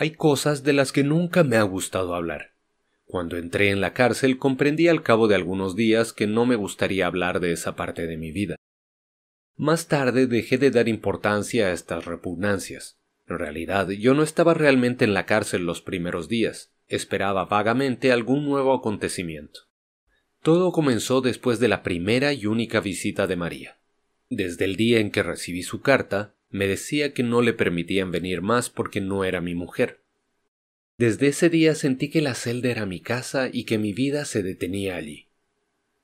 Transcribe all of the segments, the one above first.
Hay cosas de las que nunca me ha gustado hablar. Cuando entré en la cárcel comprendí al cabo de algunos días que no me gustaría hablar de esa parte de mi vida. Más tarde dejé de dar importancia a estas repugnancias. En realidad yo no estaba realmente en la cárcel los primeros días, esperaba vagamente algún nuevo acontecimiento. Todo comenzó después de la primera y única visita de María. Desde el día en que recibí su carta, me decía que no le permitían venir más porque no era mi mujer. Desde ese día sentí que la celda era mi casa y que mi vida se detenía allí.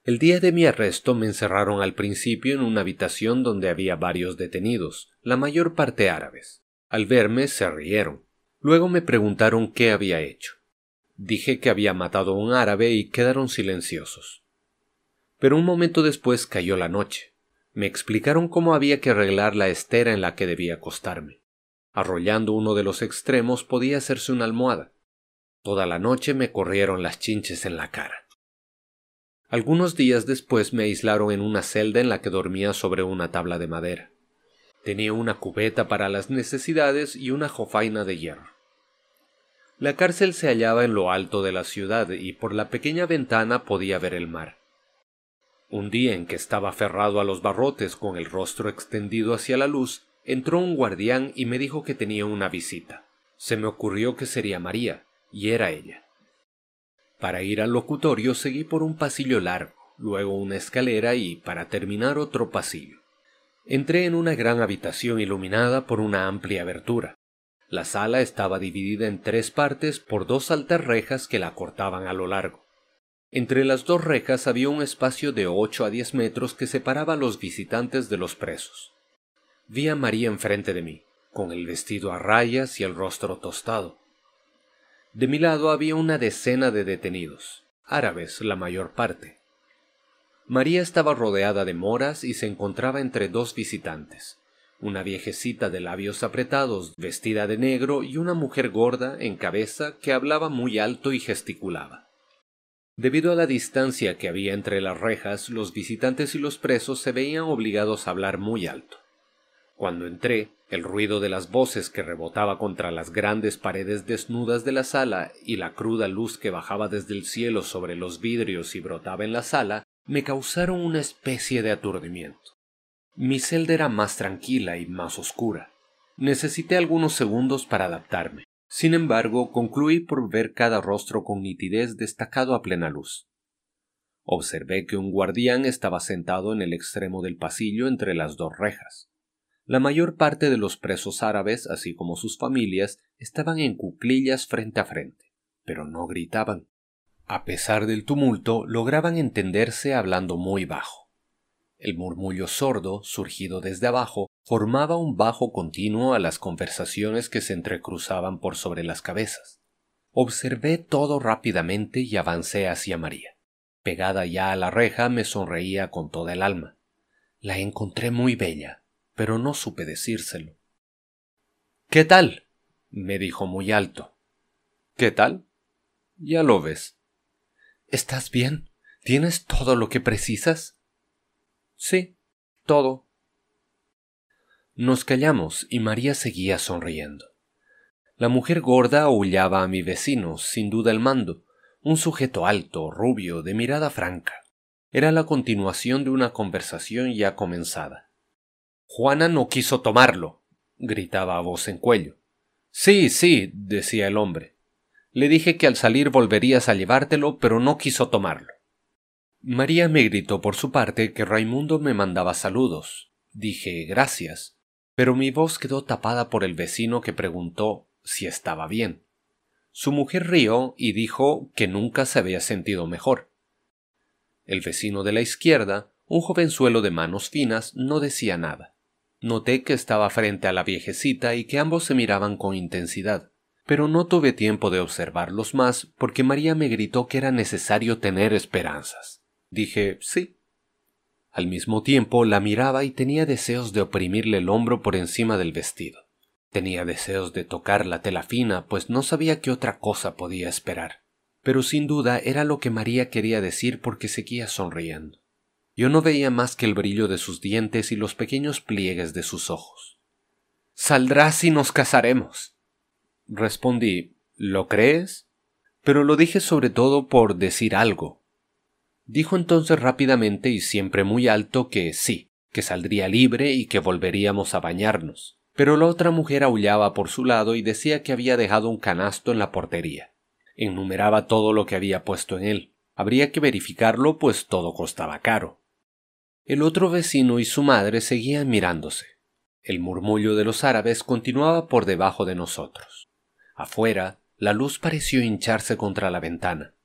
El día de mi arresto me encerraron al principio en una habitación donde había varios detenidos, la mayor parte árabes. Al verme se rieron. Luego me preguntaron qué había hecho. Dije que había matado a un árabe y quedaron silenciosos. Pero un momento después cayó la noche. Me explicaron cómo había que arreglar la estera en la que debía acostarme. Arrollando uno de los extremos podía hacerse una almohada. Toda la noche me corrieron las chinches en la cara. Algunos días después me aislaron en una celda en la que dormía sobre una tabla de madera. Tenía una cubeta para las necesidades y una jofaina de hierro. La cárcel se hallaba en lo alto de la ciudad y por la pequeña ventana podía ver el mar. Un día en que estaba aferrado a los barrotes con el rostro extendido hacia la luz, entró un guardián y me dijo que tenía una visita. Se me ocurrió que sería María, y era ella. Para ir al locutorio seguí por un pasillo largo, luego una escalera y, para terminar, otro pasillo. Entré en una gran habitación iluminada por una amplia abertura. La sala estaba dividida en tres partes por dos altas rejas que la cortaban a lo largo. Entre las dos rejas había un espacio de ocho a diez metros que separaba a los visitantes de los presos. Vi a María enfrente de mí, con el vestido a rayas y el rostro tostado. De mi lado había una decena de detenidos, árabes la mayor parte. María estaba rodeada de moras y se encontraba entre dos visitantes, una viejecita de labios apretados, vestida de negro, y una mujer gorda, en cabeza, que hablaba muy alto y gesticulaba. Debido a la distancia que había entre las rejas, los visitantes y los presos se veían obligados a hablar muy alto. Cuando entré, el ruido de las voces que rebotaba contra las grandes paredes desnudas de la sala y la cruda luz que bajaba desde el cielo sobre los vidrios y brotaba en la sala me causaron una especie de aturdimiento. Mi celda era más tranquila y más oscura. Necesité algunos segundos para adaptarme. Sin embargo, concluí por ver cada rostro con nitidez destacado a plena luz. Observé que un guardián estaba sentado en el extremo del pasillo entre las dos rejas. La mayor parte de los presos árabes, así como sus familias, estaban en cuclillas frente a frente, pero no gritaban. A pesar del tumulto, lograban entenderse hablando muy bajo. El murmullo sordo, surgido desde abajo, formaba un bajo continuo a las conversaciones que se entrecruzaban por sobre las cabezas. Observé todo rápidamente y avancé hacia María. Pegada ya a la reja me sonreía con toda el alma. La encontré muy bella, pero no supe decírselo. ¿Qué tal? me dijo muy alto. ¿Qué tal? Ya lo ves. ¿Estás bien? ¿Tienes todo lo que precisas? Sí, todo. Nos callamos y María seguía sonriendo. La mujer gorda aullaba a mi vecino, sin duda el mando, un sujeto alto, rubio, de mirada franca. Era la continuación de una conversación ya comenzada. Juana no quiso tomarlo, gritaba a voz en cuello. Sí, sí, decía el hombre. Le dije que al salir volverías a llevártelo, pero no quiso tomarlo. María me gritó por su parte que Raimundo me mandaba saludos. Dije gracias, pero mi voz quedó tapada por el vecino que preguntó si estaba bien. Su mujer rió y dijo que nunca se había sentido mejor. El vecino de la izquierda, un jovenzuelo de manos finas, no decía nada. Noté que estaba frente a la viejecita y que ambos se miraban con intensidad, pero no tuve tiempo de observarlos más porque María me gritó que era necesario tener esperanzas. Dije sí. Al mismo tiempo la miraba y tenía deseos de oprimirle el hombro por encima del vestido. Tenía deseos de tocar la tela fina, pues no sabía qué otra cosa podía esperar. Pero sin duda era lo que María quería decir porque seguía sonriendo. Yo no veía más que el brillo de sus dientes y los pequeños pliegues de sus ojos. Saldrás y nos casaremos. Respondí ¿Lo crees? Pero lo dije sobre todo por decir algo. Dijo entonces rápidamente y siempre muy alto que sí, que saldría libre y que volveríamos a bañarnos. Pero la otra mujer aullaba por su lado y decía que había dejado un canasto en la portería. Enumeraba todo lo que había puesto en él. Habría que verificarlo, pues todo costaba caro. El otro vecino y su madre seguían mirándose. El murmullo de los árabes continuaba por debajo de nosotros. Afuera, la luz pareció hincharse contra la ventana.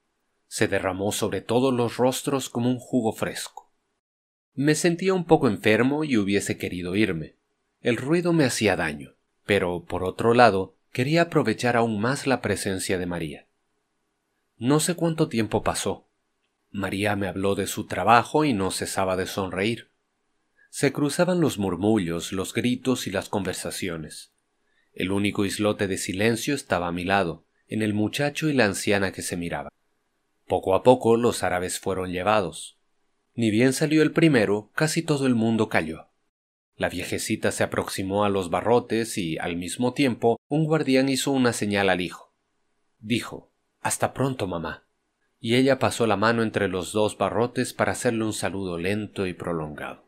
Se derramó sobre todos los rostros como un jugo fresco. Me sentía un poco enfermo y hubiese querido irme. El ruido me hacía daño, pero por otro lado quería aprovechar aún más la presencia de María. No sé cuánto tiempo pasó. María me habló de su trabajo y no cesaba de sonreír. Se cruzaban los murmullos, los gritos y las conversaciones. El único islote de silencio estaba a mi lado, en el muchacho y la anciana que se miraban. Poco a poco los árabes fueron llevados. Ni bien salió el primero, casi todo el mundo cayó. La viejecita se aproximó a los barrotes y, al mismo tiempo, un guardián hizo una señal al hijo. Dijo hasta pronto, mamá. Y ella pasó la mano entre los dos barrotes para hacerle un saludo lento y prolongado.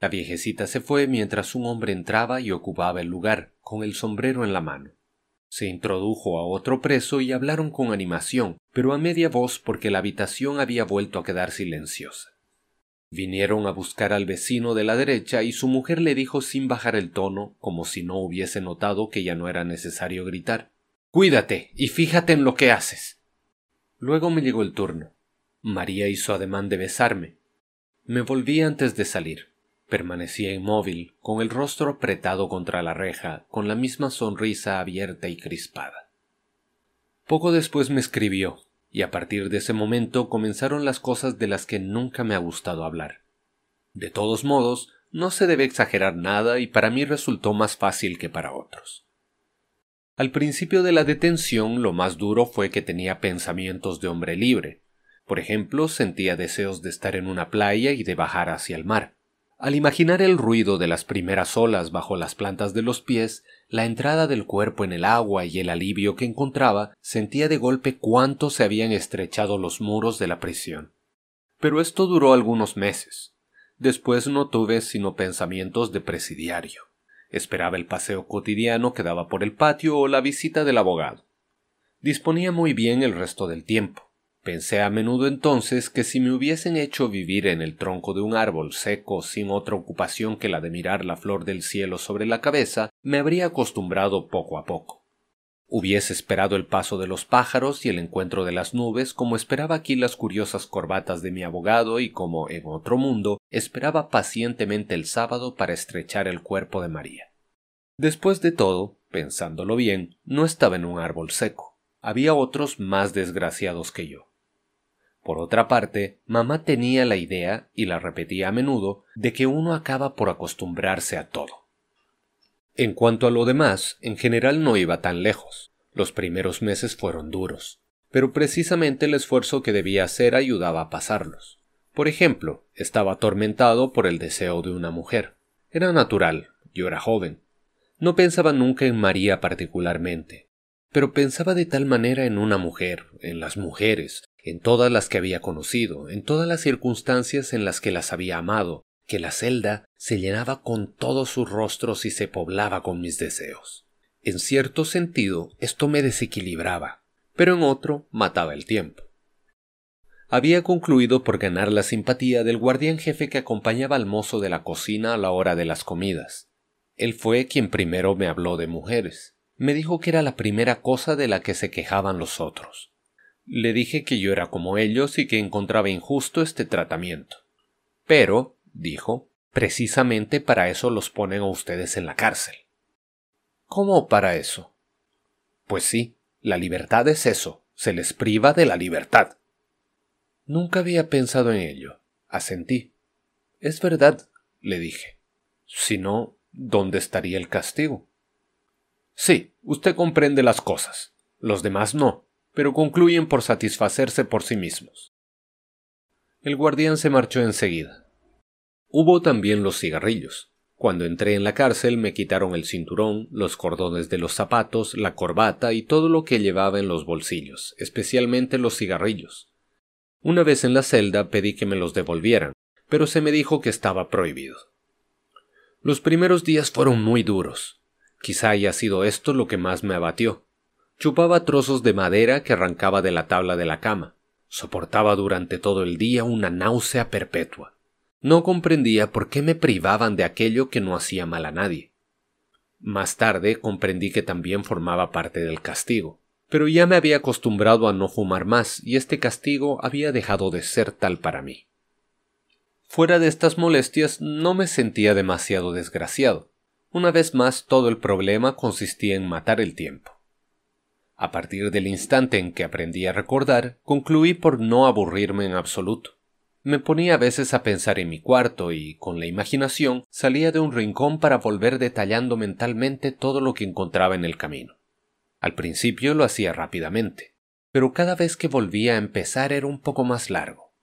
La viejecita se fue mientras un hombre entraba y ocupaba el lugar, con el sombrero en la mano. Se introdujo a otro preso y hablaron con animación, pero a media voz porque la habitación había vuelto a quedar silenciosa. Vinieron a buscar al vecino de la derecha y su mujer le dijo sin bajar el tono, como si no hubiese notado que ya no era necesario gritar. Cuídate y fíjate en lo que haces. Luego me llegó el turno. María hizo ademán de besarme. Me volví antes de salir. Permanecía inmóvil, con el rostro apretado contra la reja, con la misma sonrisa abierta y crispada. Poco después me escribió, y a partir de ese momento comenzaron las cosas de las que nunca me ha gustado hablar. De todos modos, no se debe exagerar nada y para mí resultó más fácil que para otros. Al principio de la detención lo más duro fue que tenía pensamientos de hombre libre. Por ejemplo, sentía deseos de estar en una playa y de bajar hacia el mar. Al imaginar el ruido de las primeras olas bajo las plantas de los pies, la entrada del cuerpo en el agua y el alivio que encontraba, sentía de golpe cuánto se habían estrechado los muros de la prisión. Pero esto duró algunos meses. Después no tuve sino pensamientos de presidiario. Esperaba el paseo cotidiano que daba por el patio o la visita del abogado. Disponía muy bien el resto del tiempo. Pensé a menudo entonces que si me hubiesen hecho vivir en el tronco de un árbol seco sin otra ocupación que la de mirar la flor del cielo sobre la cabeza, me habría acostumbrado poco a poco. Hubiese esperado el paso de los pájaros y el encuentro de las nubes como esperaba aquí las curiosas corbatas de mi abogado y como en otro mundo esperaba pacientemente el sábado para estrechar el cuerpo de María. Después de todo, pensándolo bien, no estaba en un árbol seco. Había otros más desgraciados que yo. Por otra parte, mamá tenía la idea, y la repetía a menudo, de que uno acaba por acostumbrarse a todo. En cuanto a lo demás, en general no iba tan lejos. Los primeros meses fueron duros, pero precisamente el esfuerzo que debía hacer ayudaba a pasarlos. Por ejemplo, estaba atormentado por el deseo de una mujer. Era natural, yo era joven. No pensaba nunca en María particularmente, pero pensaba de tal manera en una mujer, en las mujeres, en todas las que había conocido, en todas las circunstancias en las que las había amado, que la celda se llenaba con todos sus rostros y se poblaba con mis deseos. En cierto sentido, esto me desequilibraba, pero en otro mataba el tiempo. Había concluido por ganar la simpatía del guardián jefe que acompañaba al mozo de la cocina a la hora de las comidas. Él fue quien primero me habló de mujeres. Me dijo que era la primera cosa de la que se quejaban los otros. Le dije que yo era como ellos y que encontraba injusto este tratamiento. Pero, dijo, precisamente para eso los ponen a ustedes en la cárcel. ¿Cómo para eso? Pues sí, la libertad es eso, se les priva de la libertad. Nunca había pensado en ello. Asentí. Es verdad, le dije. Si no, ¿dónde estaría el castigo? Sí, usted comprende las cosas. Los demás no, pero concluyen por satisfacerse por sí mismos. El guardián se marchó enseguida. Hubo también los cigarrillos. Cuando entré en la cárcel me quitaron el cinturón, los cordones de los zapatos, la corbata y todo lo que llevaba en los bolsillos, especialmente los cigarrillos. Una vez en la celda pedí que me los devolvieran, pero se me dijo que estaba prohibido. Los primeros días fueron muy duros. Quizá haya sido esto lo que más me abatió. Chupaba trozos de madera que arrancaba de la tabla de la cama. Soportaba durante todo el día una náusea perpetua. No comprendía por qué me privaban de aquello que no hacía mal a nadie. Más tarde comprendí que también formaba parte del castigo, pero ya me había acostumbrado a no fumar más y este castigo había dejado de ser tal para mí. Fuera de estas molestias no me sentía demasiado desgraciado. Una vez más todo el problema consistía en matar el tiempo. A partir del instante en que aprendí a recordar, concluí por no aburrirme en absoluto. Me ponía a veces a pensar en mi cuarto y, con la imaginación, salía de un rincón para volver detallando mentalmente todo lo que encontraba en el camino. Al principio lo hacía rápidamente, pero cada vez que volvía a empezar era un poco más largo.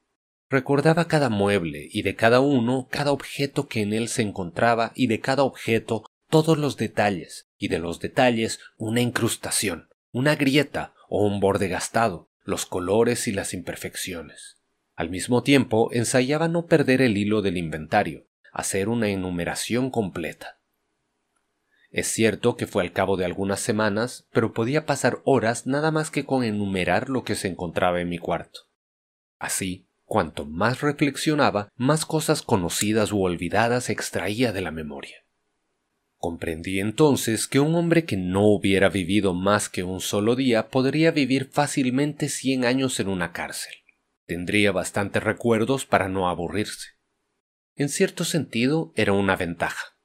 Recordaba cada mueble y de cada uno cada objeto que en él se encontraba y de cada objeto todos los detalles y de los detalles una incrustación, una grieta o un borde gastado, los colores y las imperfecciones. Al mismo tiempo, ensayaba no perder el hilo del inventario, hacer una enumeración completa. Es cierto que fue al cabo de algunas semanas, pero podía pasar horas nada más que con enumerar lo que se encontraba en mi cuarto. Así, cuanto más reflexionaba, más cosas conocidas u olvidadas extraía de la memoria. Comprendí entonces que un hombre que no hubiera vivido más que un solo día podría vivir fácilmente cien años en una cárcel. Tendría bastantes recuerdos para no aburrirse. En cierto sentido era una ventaja.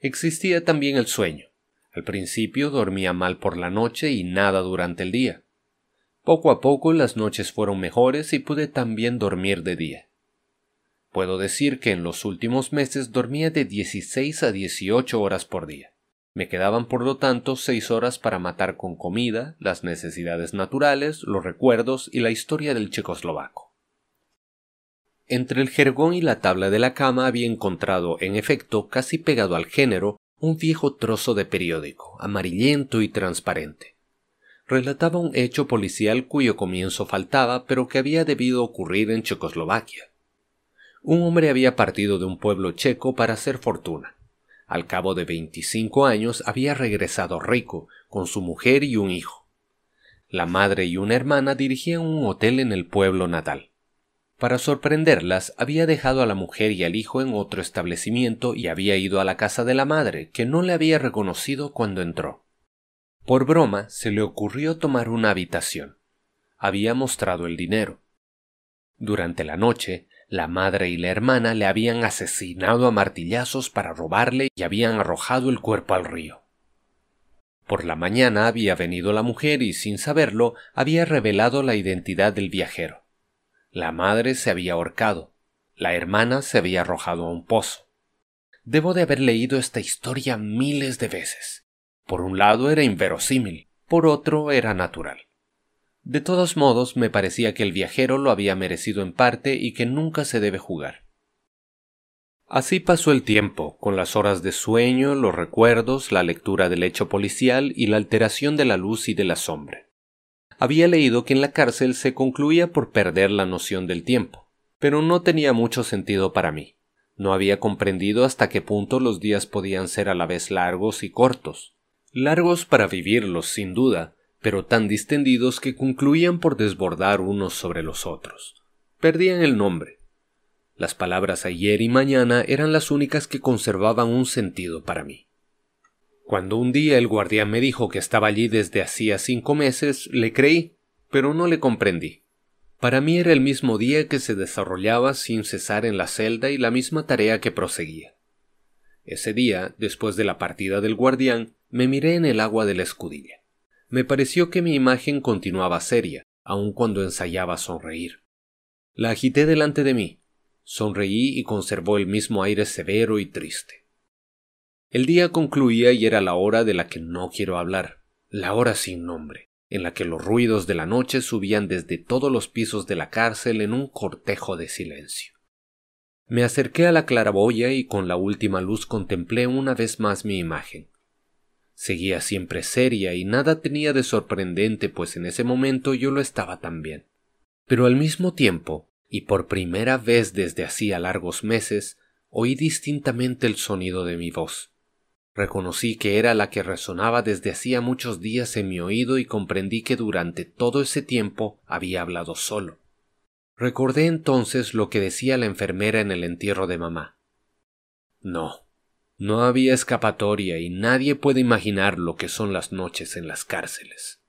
Existía también el sueño. Al principio dormía mal por la noche y nada durante el día. Poco a poco las noches fueron mejores y pude también dormir de día. Puedo decir que en los últimos meses dormía de 16 a 18 horas por día. Me quedaban por lo tanto seis horas para matar con comida, las necesidades naturales, los recuerdos y la historia del checoslovaco. Entre el jergón y la tabla de la cama había encontrado, en efecto, casi pegado al género, un viejo trozo de periódico, amarillento y transparente. Relataba un hecho policial cuyo comienzo faltaba, pero que había debido ocurrir en Checoslovaquia. Un hombre había partido de un pueblo checo para hacer fortuna. Al cabo de veinticinco años había regresado rico, con su mujer y un hijo. La madre y una hermana dirigían un hotel en el pueblo natal. Para sorprenderlas, había dejado a la mujer y al hijo en otro establecimiento y había ido a la casa de la madre, que no le había reconocido cuando entró. Por broma, se le ocurrió tomar una habitación. Había mostrado el dinero. Durante la noche, la madre y la hermana le habían asesinado a martillazos para robarle y habían arrojado el cuerpo al río. Por la mañana había venido la mujer y, sin saberlo, había revelado la identidad del viajero. La madre se había ahorcado, la hermana se había arrojado a un pozo. Debo de haber leído esta historia miles de veces. Por un lado era inverosímil, por otro era natural. De todos modos, me parecía que el viajero lo había merecido en parte y que nunca se debe jugar. Así pasó el tiempo, con las horas de sueño, los recuerdos, la lectura del hecho policial y la alteración de la luz y de la sombra. Había leído que en la cárcel se concluía por perder la noción del tiempo, pero no tenía mucho sentido para mí. No había comprendido hasta qué punto los días podían ser a la vez largos y cortos. Largos para vivirlos, sin duda, pero tan distendidos que concluían por desbordar unos sobre los otros. Perdían el nombre. Las palabras ayer y mañana eran las únicas que conservaban un sentido para mí. Cuando un día el guardián me dijo que estaba allí desde hacía cinco meses, le creí, pero no le comprendí. Para mí era el mismo día que se desarrollaba sin cesar en la celda y la misma tarea que proseguía. Ese día, después de la partida del guardián, me miré en el agua de la escudilla. Me pareció que mi imagen continuaba seria, aun cuando ensayaba sonreír. La agité delante de mí, sonreí y conservó el mismo aire severo y triste. El día concluía y era la hora de la que no quiero hablar, la hora sin nombre, en la que los ruidos de la noche subían desde todos los pisos de la cárcel en un cortejo de silencio. Me acerqué a la claraboya y con la última luz contemplé una vez más mi imagen. Seguía siempre seria y nada tenía de sorprendente, pues en ese momento yo lo estaba también. Pero al mismo tiempo, y por primera vez desde hacía largos meses, oí distintamente el sonido de mi voz. Reconocí que era la que resonaba desde hacía muchos días en mi oído y comprendí que durante todo ese tiempo había hablado solo. Recordé entonces lo que decía la enfermera en el entierro de mamá. No, no había escapatoria y nadie puede imaginar lo que son las noches en las cárceles.